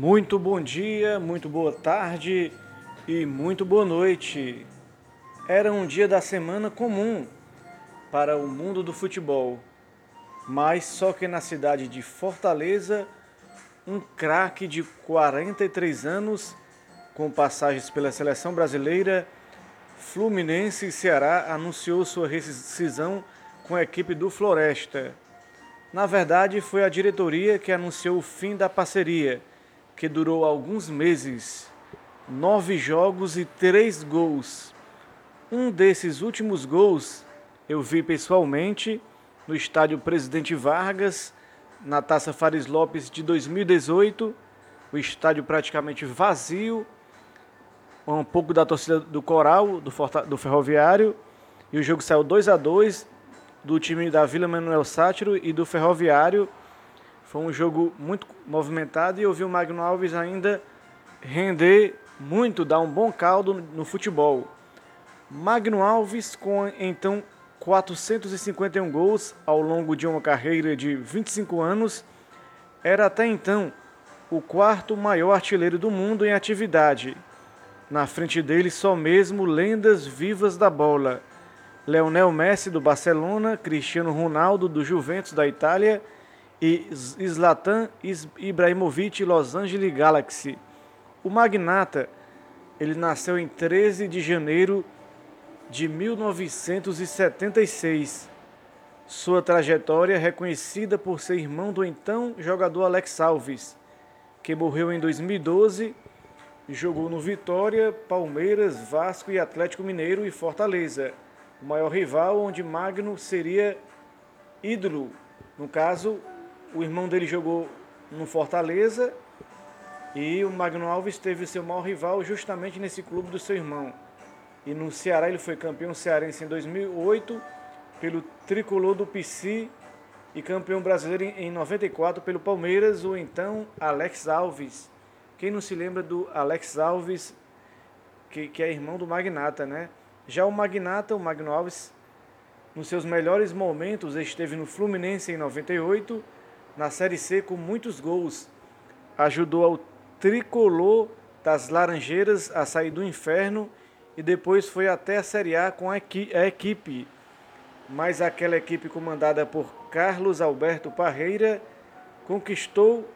Muito bom dia, muito boa tarde e muito boa noite. Era um dia da semana comum para o mundo do futebol, mas só que na cidade de Fortaleza, um craque de 43 anos, com passagens pela seleção brasileira, Fluminense e Ceará anunciou sua rescisão com a equipe do Floresta. Na verdade, foi a diretoria que anunciou o fim da parceria que durou alguns meses, nove jogos e três gols. Um desses últimos gols eu vi pessoalmente no estádio Presidente Vargas, na Taça Fares Lopes de 2018, o estádio praticamente vazio, um pouco da torcida do Coral, do, do Ferroviário, e o jogo saiu 2 a 2 do time da Vila Manuel Sátiro e do Ferroviário foi um jogo muito movimentado e eu vi o Magno Alves ainda render muito, dar um bom caldo no futebol. Magno Alves, com então 451 gols ao longo de uma carreira de 25 anos, era até então o quarto maior artilheiro do mundo em atividade. Na frente dele, só mesmo lendas vivas da bola. Leonel Messi do Barcelona, Cristiano Ronaldo do Juventus da Itália e Zlatan Ibrahimovic Los Angeles Galaxy. O magnata, ele nasceu em 13 de janeiro de 1976. Sua trajetória é reconhecida por ser irmão do então jogador Alex Alves, que morreu em 2012 e jogou no Vitória, Palmeiras, Vasco e Atlético Mineiro e Fortaleza, o maior rival onde Magno seria ídolo. No caso, o irmão dele jogou no Fortaleza e o Magno Alves teve seu maior rival justamente nesse clube do seu irmão. E no Ceará ele foi campeão cearense em 2008 pelo tricolor do PC e campeão brasileiro em 94 pelo Palmeiras, o então Alex Alves. Quem não se lembra do Alex Alves, que, que é irmão do Magnata, né? Já o Magnata, o Magno Alves, nos seus melhores momentos, esteve no Fluminense em 98 na Série C com muitos gols. Ajudou ao tricolor das Laranjeiras a sair do inferno e depois foi até a Série A com a equipe. Mas aquela equipe comandada por Carlos Alberto Parreira conquistou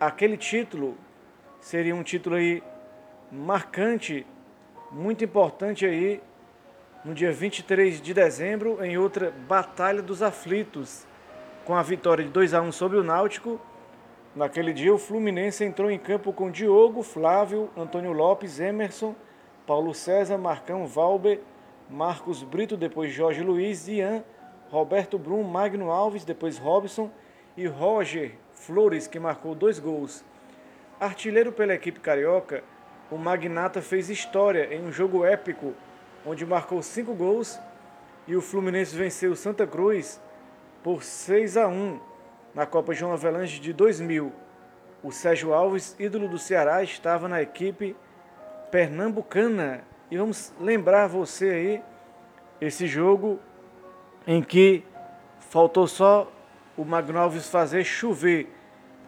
aquele título. Seria um título aí marcante, muito importante aí no dia 23 de dezembro em outra Batalha dos Aflitos com a vitória de 2 a 1 sobre o Náutico. Naquele dia, o Fluminense entrou em campo com Diogo, Flávio, Antônio Lopes, Emerson, Paulo César, Marcão, Valber, Marcos Brito, depois Jorge Luiz, Ian, Roberto Brum, Magno Alves, depois Robson e Roger Flores, que marcou dois gols. Artilheiro pela equipe carioca, o Magnata fez história em um jogo épico, onde marcou cinco gols e o Fluminense venceu Santa Cruz por 6 a 1 na Copa João Avelange de 2000. O Sérgio Alves, ídolo do Ceará, estava na equipe pernambucana. E vamos lembrar você aí esse jogo em que faltou só o Magno Alves fazer chover.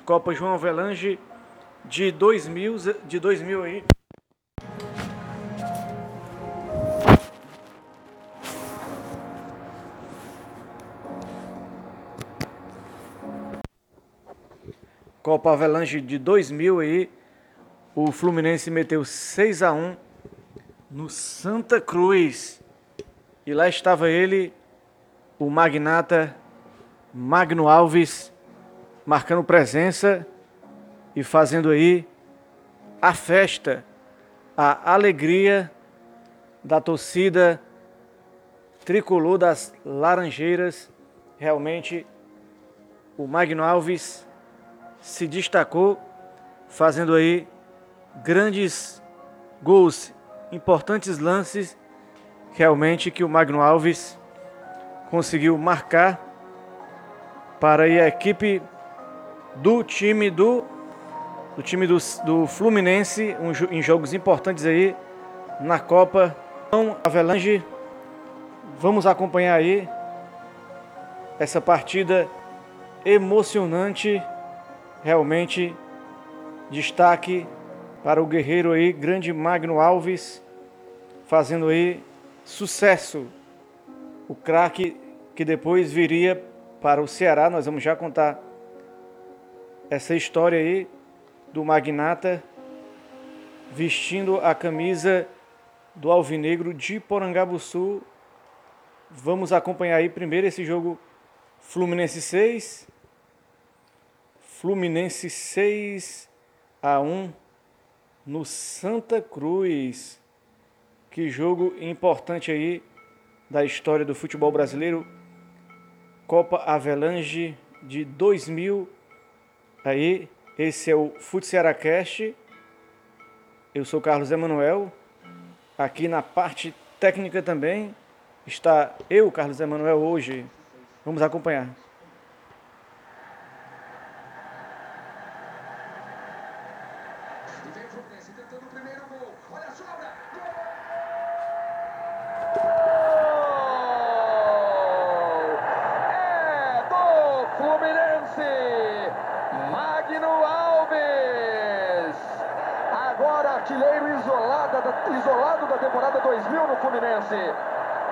Copa João Avelange de 2000, de 2000 aí. Copa Avelange de 2000 aí, o Fluminense meteu 6 a 1 no Santa Cruz. E lá estava ele, o magnata Magno Alves, marcando presença e fazendo aí a festa, a alegria da torcida tricolor das Laranjeiras. Realmente, o Magno Alves se destacou fazendo aí grandes gols, importantes lances, realmente que o Magno Alves conseguiu marcar para a equipe do time do, do time do, do Fluminense um, em jogos importantes aí na Copa. Então, Avelange, vamos acompanhar aí essa partida emocionante realmente Destaque para o guerreiro aí, grande Magno Alves, fazendo aí sucesso. O craque que depois viria para o Ceará. Nós vamos já contar essa história aí do magnata vestindo a camisa do Alvinegro de Porangabuçu. Vamos acompanhar aí primeiro esse jogo Fluminense 6 Fluminense 6 a 1 no Santa Cruz. Que jogo importante aí da história do futebol brasileiro. Copa Avelange de 2000. Aí, esse é o Futsearacast. Eu sou Carlos Emanuel. Aqui na parte técnica também está eu, Carlos Emanuel, hoje. Vamos acompanhar.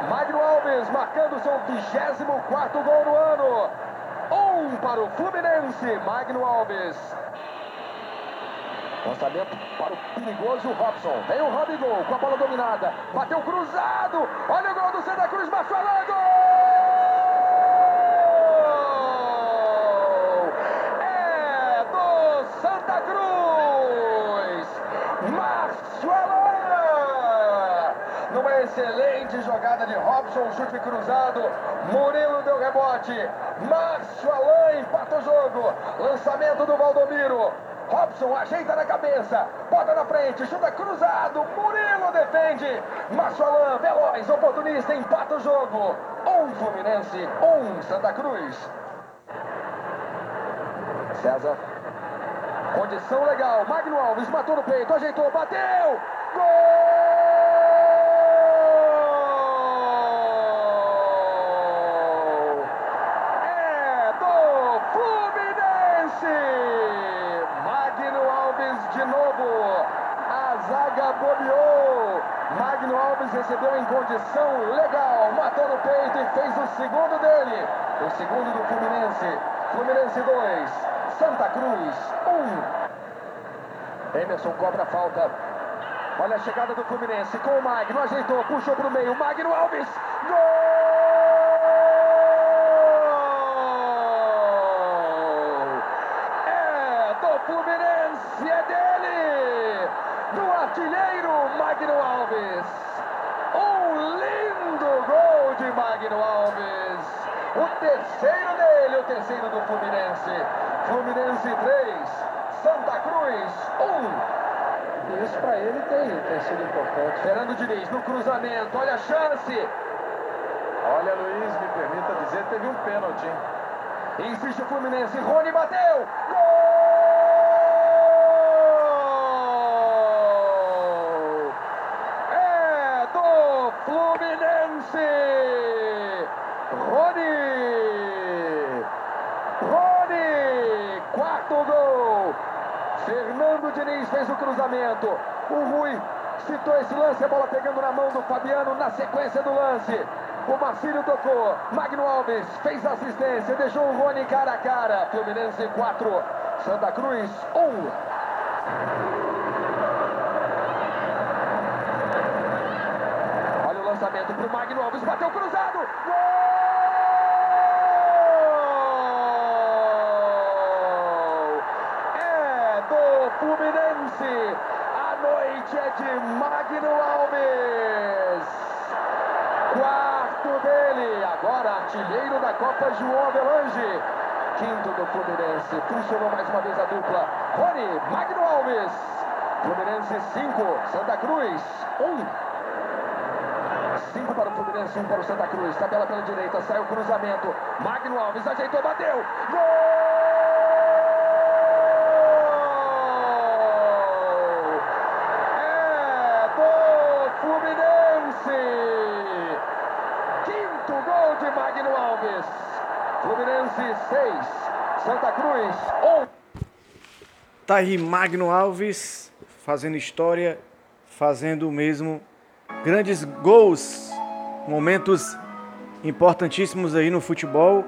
Magno Alves marcando seu 24 gol no ano. Um para o Fluminense, Magno Alves. Lançamento para o perigoso Robson. Vem o Robigol com a bola dominada. Bateu cruzado. Olha o gol do Santa Cruz. É do Santa Cruz. Márcio numa excelente jogada de Robson, chute cruzado. Murilo deu rebote. Márcio Alain empata o jogo. Lançamento do Valdomiro. Robson ajeita na cabeça, bota na frente, chuta cruzado, Murilo defende, Márcio Alain, veloz, oportunista, empata o jogo. Um Fluminense, um Santa Cruz. César, condição legal, Magno Alves matou no peito, ajeitou, bateu, gol! Bobeou. Magno Alves recebeu em condição legal, matou no peito e fez o segundo dele. O segundo do Fluminense. Fluminense 2, Santa Cruz 1. Um. Emerson cobra a falta. Olha a chegada do Fluminense com o Magno, ajeitou, puxou para o meio. Magno Alves, gol! artilheiro Magno Alves. Um lindo gol de Magno Alves. O terceiro dele, o terceiro do Fluminense. Fluminense 3, Santa Cruz 1. Isso para ele tem, tem sido importante. Fernando Diniz no cruzamento, olha a chance. Olha, Luiz, me permita dizer, teve um pênalti. Insiste o Fluminense, Rony bateu. Gol! Diniz fez o cruzamento. O Rui citou esse lance, a bola pegando na mão do Fabiano na sequência do lance. O Marcílio tocou. Magno Alves fez assistência, deixou o Rony cara a cara. Fluminense 4, Santa Cruz 1. Um. Olha o lançamento para o Magno Alves, bateu cruzado. Gol! Fluminense. A noite é de Magno Alves. Quarto dele. Agora artilheiro da Copa João Avelange. Quinto do Fluminense. Funcionou mais uma vez a dupla. Rony, Magno Alves. Fluminense 5, Santa Cruz 1. Um. 5 para o Fluminense, 1 um para o Santa Cruz. Tabela pela direita, sai o cruzamento. Magno Alves ajeitou, bateu. Gol! 6, Santa Cruz 1. Tá aí Magno Alves fazendo história, fazendo mesmo grandes gols, momentos importantíssimos aí no futebol.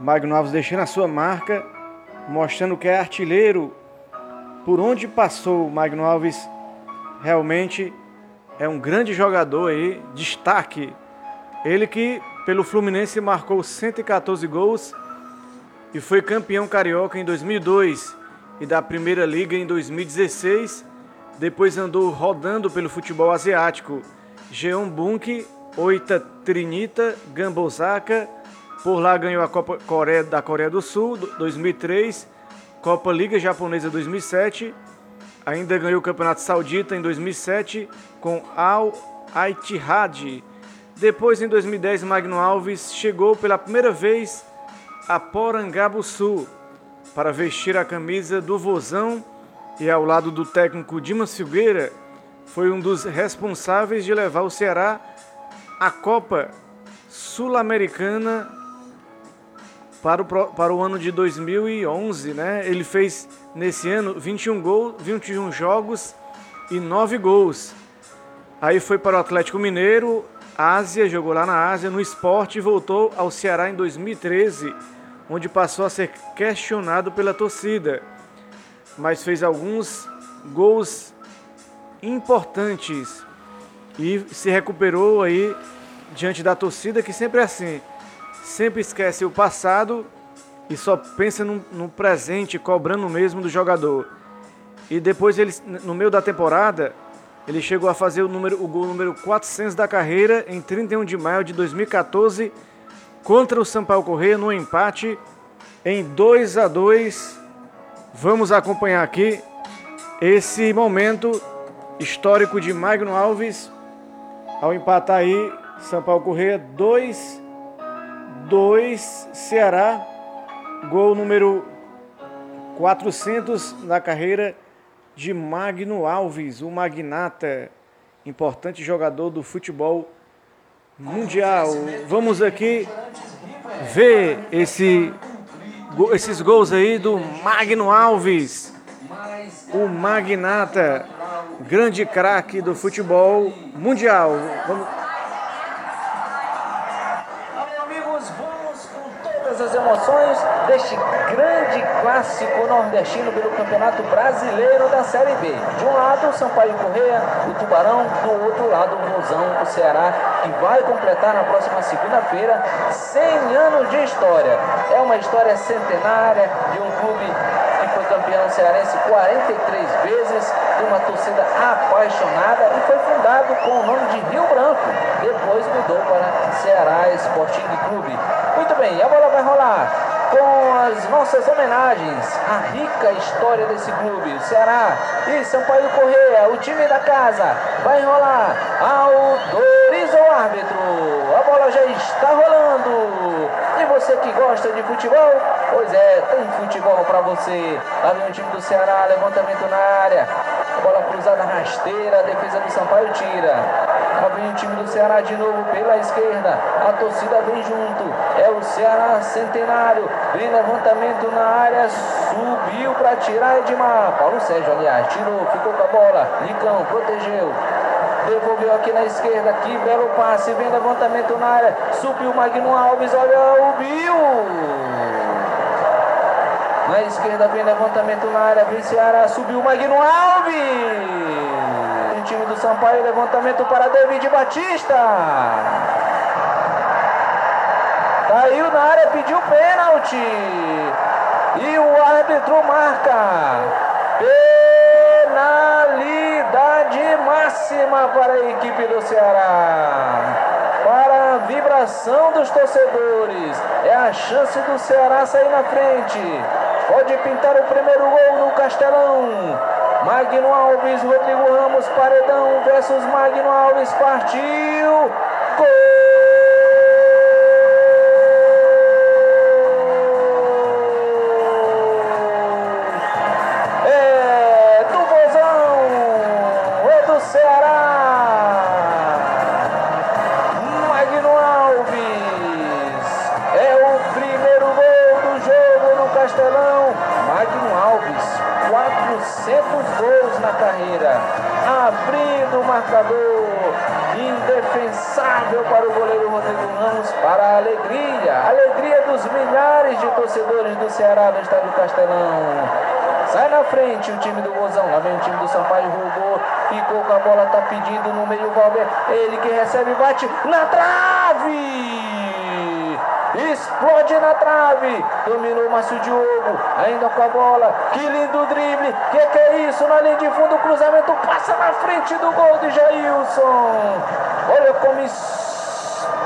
Magno Alves deixando a sua marca, mostrando que é artilheiro. Por onde passou o Magno Alves, realmente é um grande jogador aí, destaque. Ele que pelo Fluminense marcou 114 gols e foi campeão carioca em 2002 e da Primeira Liga em 2016. Depois andou rodando pelo futebol asiático. Jeon Bunk, Oita Trinita, Gambosaka. Por lá ganhou a Copa Coreia, da Coreia do Sul 2003, Copa Liga Japonesa 2007. Ainda ganhou o Campeonato Saudita em 2007 com Al Ittihad. Depois, em 2010, Magno Alves chegou pela primeira vez a Porangabuçu para vestir a camisa do Vozão e ao lado do técnico Dimas Filgueira foi um dos responsáveis de levar o Ceará à Copa Sul-Americana para o, para o ano de 2011, né? Ele fez nesse ano 21 gols, 21 jogos e 9 gols. Aí foi para o Atlético Mineiro, Ásia, jogou lá na Ásia, no esporte e voltou ao Ceará em 2013 onde passou a ser questionado pela torcida, mas fez alguns gols importantes e se recuperou aí diante da torcida, que sempre é assim, sempre esquece o passado e só pensa no, no presente, cobrando mesmo do jogador. E depois ele, no meio da temporada, ele chegou a fazer o, número, o gol número 400 da carreira em 31 de maio de 2014 contra o Sampaio Correia no empate em 2 a 2. Vamos acompanhar aqui esse momento histórico de Magno Alves ao empatar aí Sampaio Correia 2 2 Ceará gol número 400 na carreira de Magno Alves, o magnata, importante jogador do futebol mundial. Vamos aqui ver esse, esses gols aí do Magno Alves, o magnata, grande craque do futebol mundial. Vamos... as emoções deste grande clássico nordestino pelo Campeonato Brasileiro da Série B. De um lado, Sampaio Correia, o Tubarão, do outro lado, o Rosão, o Ceará, que vai completar na próxima segunda-feira 100 anos de história. É uma história centenária de um clube que foi campeão cearense 43 vezes, de uma torcida apaixonada e foi fundado com o nome de Rio Branco. Depois mudou para Ceará Esportivo Clube. Muito bem, a bola vai rolar com as nossas homenagens à rica história desse clube. Ceará e Sampaio Correia, o time da casa, vai rolar. Autoriza o árbitro. A bola já está rolando. E você que gosta de futebol, pois é, tem futebol para você. Lá vem o time do Ceará, levantamento na área. Bola cruzada rasteira, a defesa do Sampaio tira. Lá vem o time Ceará de novo pela esquerda. A torcida vem junto. É o Ceará centenário. Vem levantamento na área. Subiu para tirar Edmar. Paulo Sérgio, aliás, tirou, ficou com a bola. Nicão protegeu. Devolveu aqui na esquerda. Que belo passe. Vem levantamento na área. Subiu Magno Alves. Olha o Bill. Na esquerda vem levantamento na área. Vem Ceará. Subiu Magno Alves time do Sampaio, levantamento para David Batista. Caiu na área, pediu pênalti. E o árbitro marca. Penalidade máxima para a equipe do Ceará. Para a vibração dos torcedores. É a chance do Ceará sair na frente. Pode pintar o primeiro gol no Castelão. Magno Alves, Rodrigo Ramos, Paredão versus Magno Alves, partiu! Frente o time do Gozão. Lá vem o time do Sampaio, roubou, ficou com a bola, tá pedindo no meio o Valber. Ele que recebe, bate na trave! explode na trave, dominou o Márcio Diogo, ainda com a bola, que lindo drible, que que é isso, na linha de fundo, o cruzamento passa na frente do gol de Jailson, olha como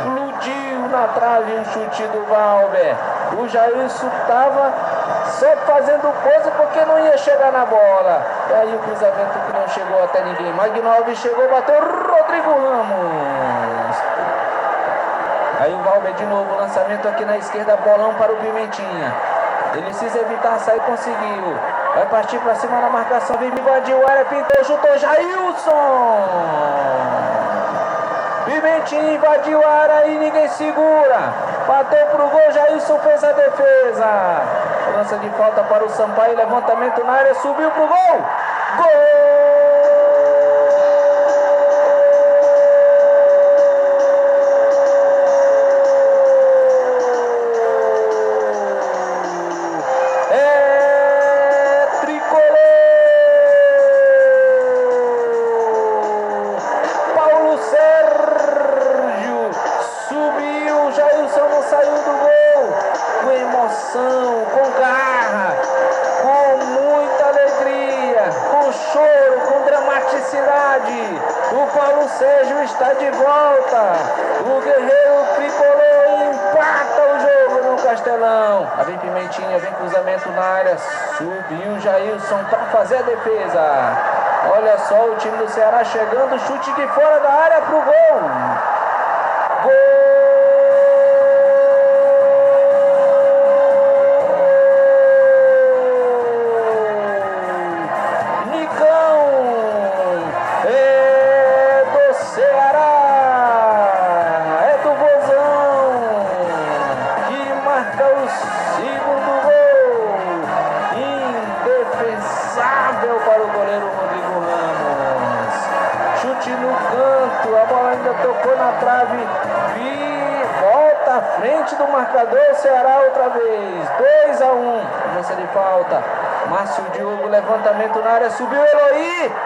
explodiu na trave o chute do Valber, o Jailson estava só fazendo pose porque não ia chegar na bola, e aí o cruzamento que não chegou até ninguém, Magnov chegou, bateu Rodrigo Ramos, Aí o Valber de novo, lançamento aqui na esquerda, bolão para o Pimentinha. Ele precisa evitar sair, conseguiu. Vai partir para cima na marcação, vem invadiu a área, pintou, chutou, Jailson! Pimentinha invadiu a área e ninguém segura. Bateu pro gol, Jailson fez a defesa. Lança de falta para o Sampaio, levantamento na área, subiu pro gol. Gol! Fazer a defesa. Olha só o time do Ceará chegando, chute de fora da área para o gol. Gol! Área, subiu Eloy.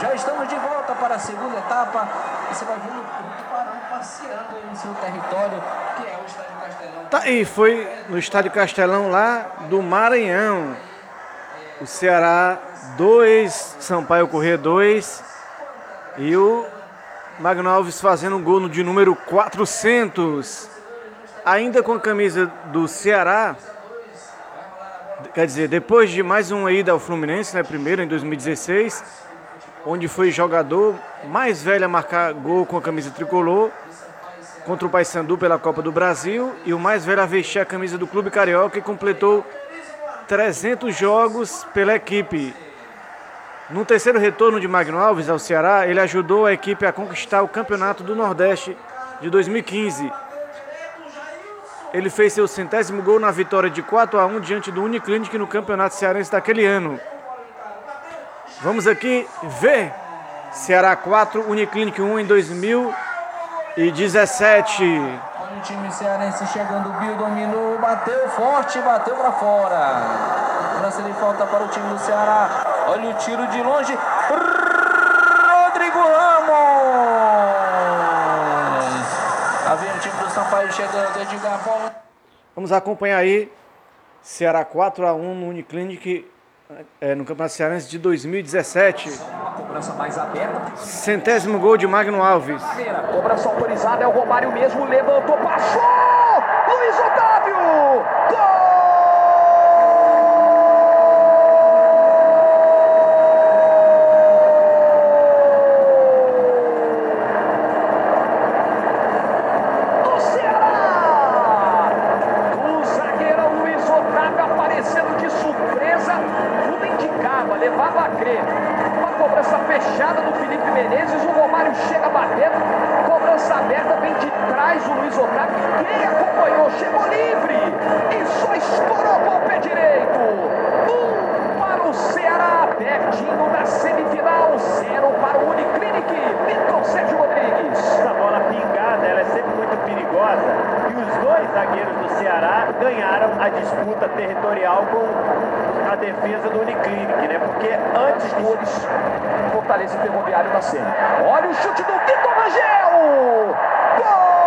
Já estamos de volta para a segunda etapa. E você vai ver o Tubarão passeando no seu território, que é o estádio Castelão. Tá aí, foi no estádio Castelão lá do Maranhão. O Ceará 2, Sampaio Corrêa 2. E o Magno Alves fazendo um gol de número 400. Ainda com a camisa do Ceará, Quer dizer, depois de mais uma ida ao Fluminense, né, primeiro em 2016, onde foi jogador mais velho a marcar gol com a camisa tricolor contra o Paysandu pela Copa do Brasil e o mais velho a vestir a camisa do Clube Carioca e completou 300 jogos pela equipe. No terceiro retorno de Magno Alves ao Ceará, ele ajudou a equipe a conquistar o Campeonato do Nordeste de 2015 ele fez seu centésimo gol na vitória de 4 a 1 diante do Uniclinic no Campeonato Cearense daquele ano. Vamos aqui ver Ceará 4, Uniclinic 1 em 2017. Olha o time cearense chegando, Bill dominou, bateu forte, bateu para fora. Lança de falta para o time do Ceará. Olha o tiro de longe. Rodrigo Ramos. Sampaio chegando, Edgar. Vamos acompanhar aí Ceará 4x1 no Uniclinic é, no Campeonato Cearense de 2017. Uma cobrança mais aberta. Centésimo gol de Magno Alves. Cobrança autorizada, é o Romário mesmo, levantou, passou! Luiz Otávio! Gol! do Ceará! O zagueirão Luiz Otávio aparecendo de surpresa, tudo indicava, levava a crer. Uma cobrança fechada do Felipe Menezes, o Romário chega batendo, cobrança aberta, vem de trás o Luiz Otávio, ninguém acompanhou, chegou livre e só estourou com o pé direito. Um para o Ceará, pertinho da semifinal, zero para o Uniclinic, Vitor Sérgio Rodrigues. Essa bola pingada, ela é sempre muito perigosa. E os dois zagueiros do Ceará ganharam a disputa territorial com a defesa do Uniclinic, né? Porque antes de Cores, Fortaleza e Ferroviário na cena. Olha o chute do Rangel! Gol!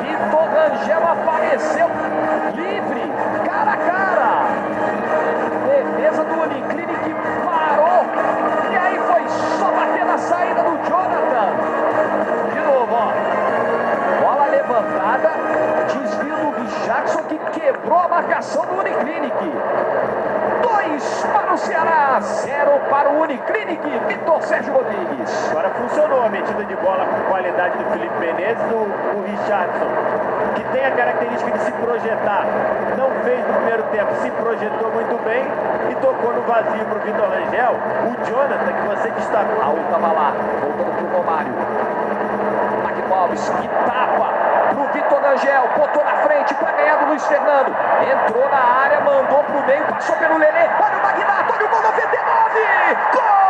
Vitor Rangel apareceu livre, projetou muito bem e tocou no vazio para o Vitor Rangel. O Jonathan, que você destacou. Raul tava lá, voltando pro Romário. Magno Alves, que tapa pro Vitor Angel, botou na frente para ganhar do Luiz Fernando. Entrou na área, mandou pro meio, passou pelo Lelê. Olha o Magnato, olha o gol 99! Gol!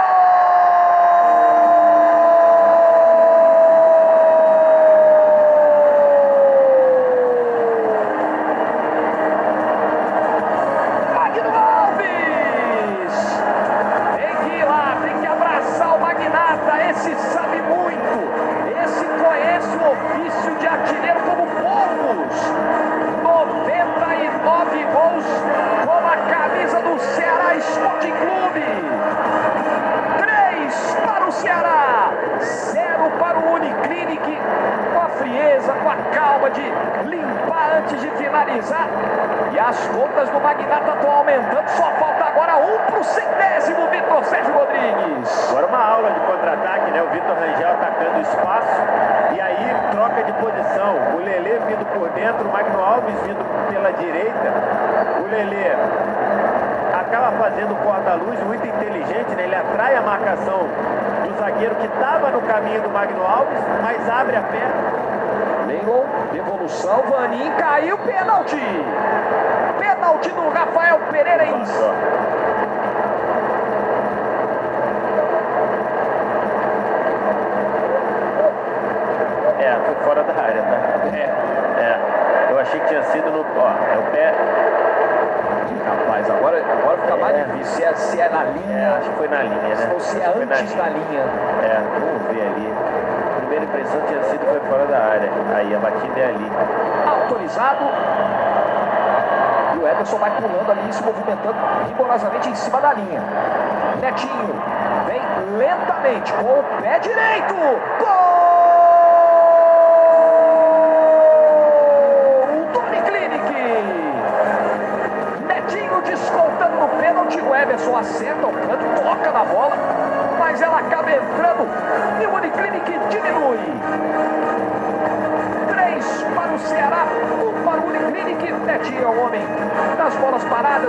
Magno Alves! Tem que ir lá, tem que abraçar o Magnata. Esse sabe muito. Esse conhece o ofício de artilheiro como poucos. 99 gols com a camisa do Ceará Sporting Clube. 3 para o Ceará, 0 para o Uniclinic. Com a frieza, com a calma de limpar antes de finalizar. E as contas do Magnata estão aumentando. Só falta agora um para o centésimo, Vitor Sérgio Rodrigues. Agora uma aula de contra-ataque, né? O Vitor Rangel atacando o espaço e aí troca de posição. O Lelê vindo por dentro, o Magno Alves vindo pela direita. O Lelê acaba fazendo corta-luz muito inteligente, né? Ele atrai a marcação do zagueiro que estava no caminho do Magno Alves, mas abre a perna. Leilon, devolução, Vanin caiu, pênalti. Pênalti do Rafael Pereira em É, foi fora da área, tá? É, é. Eu achei que tinha sido no. Ó, é o pé. Rapaz, agora, agora É. Se é, se é na É, linha, acho que foi na linha, né? ou se é foi antes da linha. É, vamos ver ali. Primeira impressão tinha sido foi fora da área. Aí a batida é ali. Autorizado. E o Ederson vai pulando ali, se movimentando rigorosamente em cima da linha. Netinho vem lentamente com o pé direito. Gol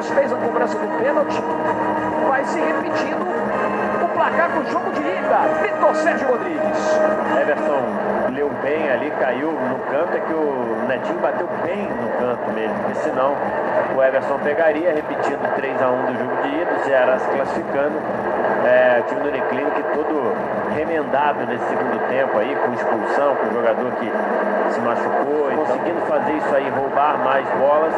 fez a cobrança do pênalti. Vai se repetindo o placar do jogo de ida. Vitor Sérgio Rodrigues. Everson leu bem ali, caiu no canto, é que o Netinho bateu bem no canto mesmo, porque senão o Everson pegaria, repetindo 3x1 do jogo de ida, o Ceará se classificando. É, o time do Uniclinic todo remendado nesse segundo tempo aí, com expulsão, com o jogador que se machucou, conseguindo fazer isso aí, roubar mais bolas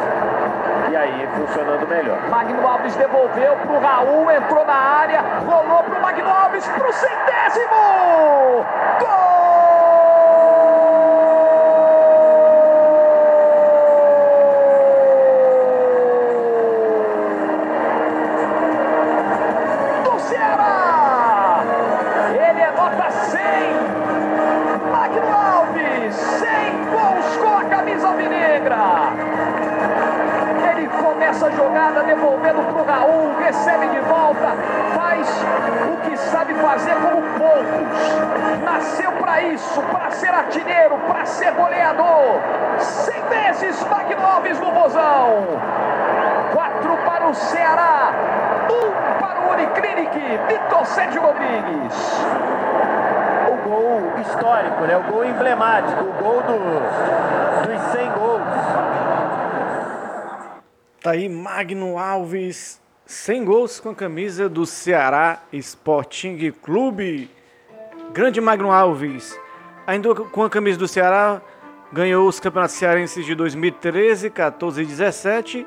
e aí funcionando melhor. Magno Alves devolveu pro Raul, entrou na área, rolou pro Magno Alves pro centésimo! Gol! Sérgio Rodrigues. O gol histórico, né? O gol emblemático, o gol do, dos 100 gols. Tá aí Magno Alves, 100 gols com a camisa do Ceará Sporting Clube. Grande Magno Alves, ainda com a camisa do Ceará, ganhou os campeonatos cearenses de 2013, 14 e 17.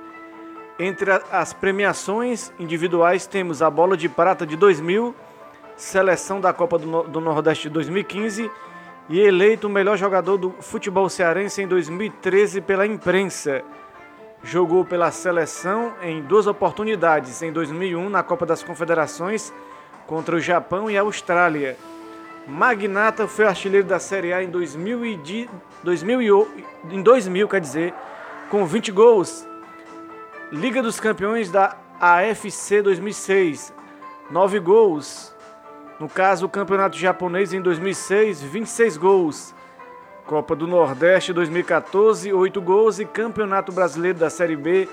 Entre as premiações individuais temos a Bola de Prata de 2000, Seleção da Copa do Nordeste de 2015 e eleito o melhor jogador do futebol cearense em 2013 pela imprensa. Jogou pela seleção em duas oportunidades, em 2001 na Copa das Confederações contra o Japão e a Austrália. Magnata foi artilheiro da Série A em 2000, e 2000, em 2000 quer dizer, com 20 gols. Liga dos Campeões da AFC 2006, 9 gols. No caso, o Campeonato Japonês em 2006, 26 gols. Copa do Nordeste 2014, 8 gols. E Campeonato Brasileiro da Série B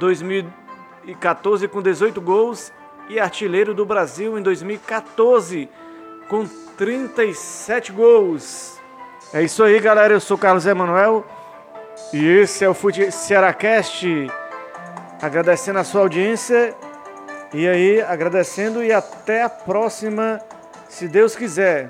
2014 com 18 gols. E artilheiro do Brasil em 2014 com 37 gols. É isso aí, galera. Eu sou Carlos Emanuel e esse é o Fute Cearacast. Agradecendo a sua audiência e aí agradecendo e até a próxima, se Deus quiser.